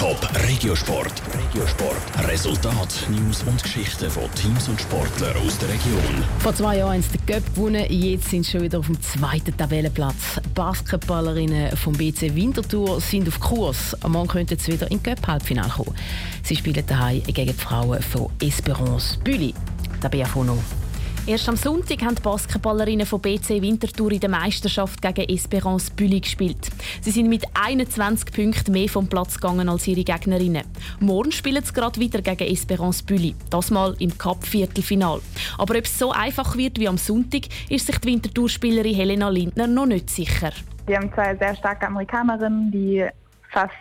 Top Regiosport. Regiosport. Resultat, News und Geschichten von Teams und Sportlern aus der Region. Vor zwei Jahren haben sie den Cup gewonnen, jetzt sind sie schon wieder auf dem zweiten Tabellenplatz. Basketballerinnen vom BC Winterthur sind auf Kurs. Morgen könnten sie wieder im Cup-Halbfinale kommen. Sie spielen daheim gegen die Frauen von Esperance Büli. Der BFO Erst am Sonntag haben die Basketballerinnen von BC Winterthur in der Meisterschaft gegen Esperance Büli gespielt. Sie sind mit 21 Punkten mehr vom Platz gegangen als ihre Gegnerinnen. Morgen spielen sie gerade wieder gegen Esperance Büli, das mal im Cup-Viertelfinal. Aber ob es so einfach wird wie am Sonntag, ist sich die Winterthur-Spielerin Helena Lindner noch nicht sicher. Wir haben zwei sehr starke Amerikanerinnen, die fast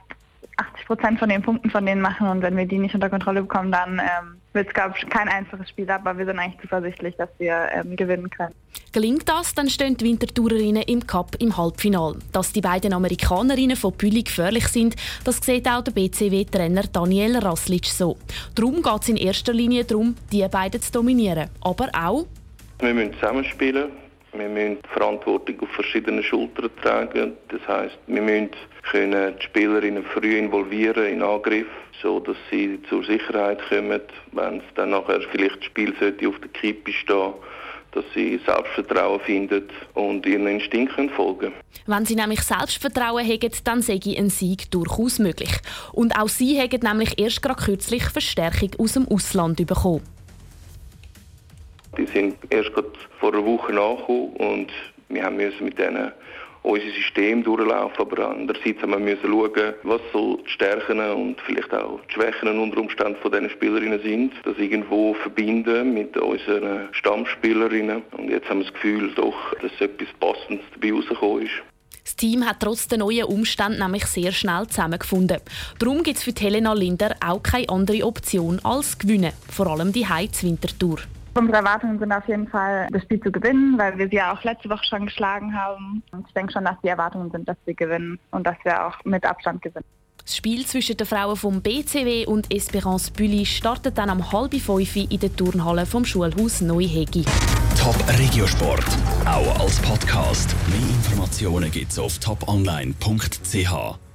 80 Prozent von den Punkten von denen machen und wenn wir die nicht unter Kontrolle bekommen, dann ähm, wird es, glaube ich, kein einfaches Spiel, aber wir sind eigentlich zuversichtlich, dass wir ähm, gewinnen können. Gelingt das, dann stehen die Wintertourerinnen im Cup im Halbfinale. Dass die beiden Amerikanerinnen von Büli gefährlich sind, das sieht auch der BCW-Trainer Daniel Raslic so. Darum geht es in erster Linie darum, die beiden zu dominieren. Aber auch... Wir müssen zusammenspielen. Wir müssen die Verantwortung auf verschiedene Schultern tragen. Das heißt, wir müssen können die Spielerinnen früh involvieren in Angriff, so dass sie zur Sicherheit kommen, wenn es dann nachher vielleicht das Spiel sollte auf der Kippe stehen dass sie Selbstvertrauen finden und ihren Instinkt folgen Wenn sie nämlich Selbstvertrauen haben, dann ich ein Sieg durchaus möglich. Und auch sie haben nämlich erst gerade kürzlich Verstärkung aus dem Ausland bekommen. Die sind erst gerade vor einer Woche nachgekommen und wir haben müssen mit denen unser System durchlaufen, aber andererseits haben wir müssen schauen, was so die Stärken und vielleicht auch die Schwächen unter Umständen von diesen Spielerinnen sind, das irgendwo verbinden mit unseren Stammspielerinnen und jetzt haben wir das Gefühl, doch, dass etwas Passendes dabei rausgekommen ist. Das Team hat trotz der neuen Umstände nämlich sehr schnell zusammengefunden. Darum gibt es für Helena Linder auch keine andere Option als gewinnen, vor allem die Heiz-Wintertour. Unsere Erwartungen sind auf jeden Fall, das Spiel zu gewinnen, weil wir sie ja auch letzte Woche schon geschlagen haben. Und ich denke schon, dass die Erwartungen sind, dass wir gewinnen und dass wir auch mit Abstand gewinnen. Das Spiel zwischen den Frauen vom BCW und Esperance Bulli startet dann am halb fünf in der Turnhalle vom Schulhaus Neuhegi. Top Regiosport, auch als Podcast. Mehr Informationen gibt's auf toponline.ch.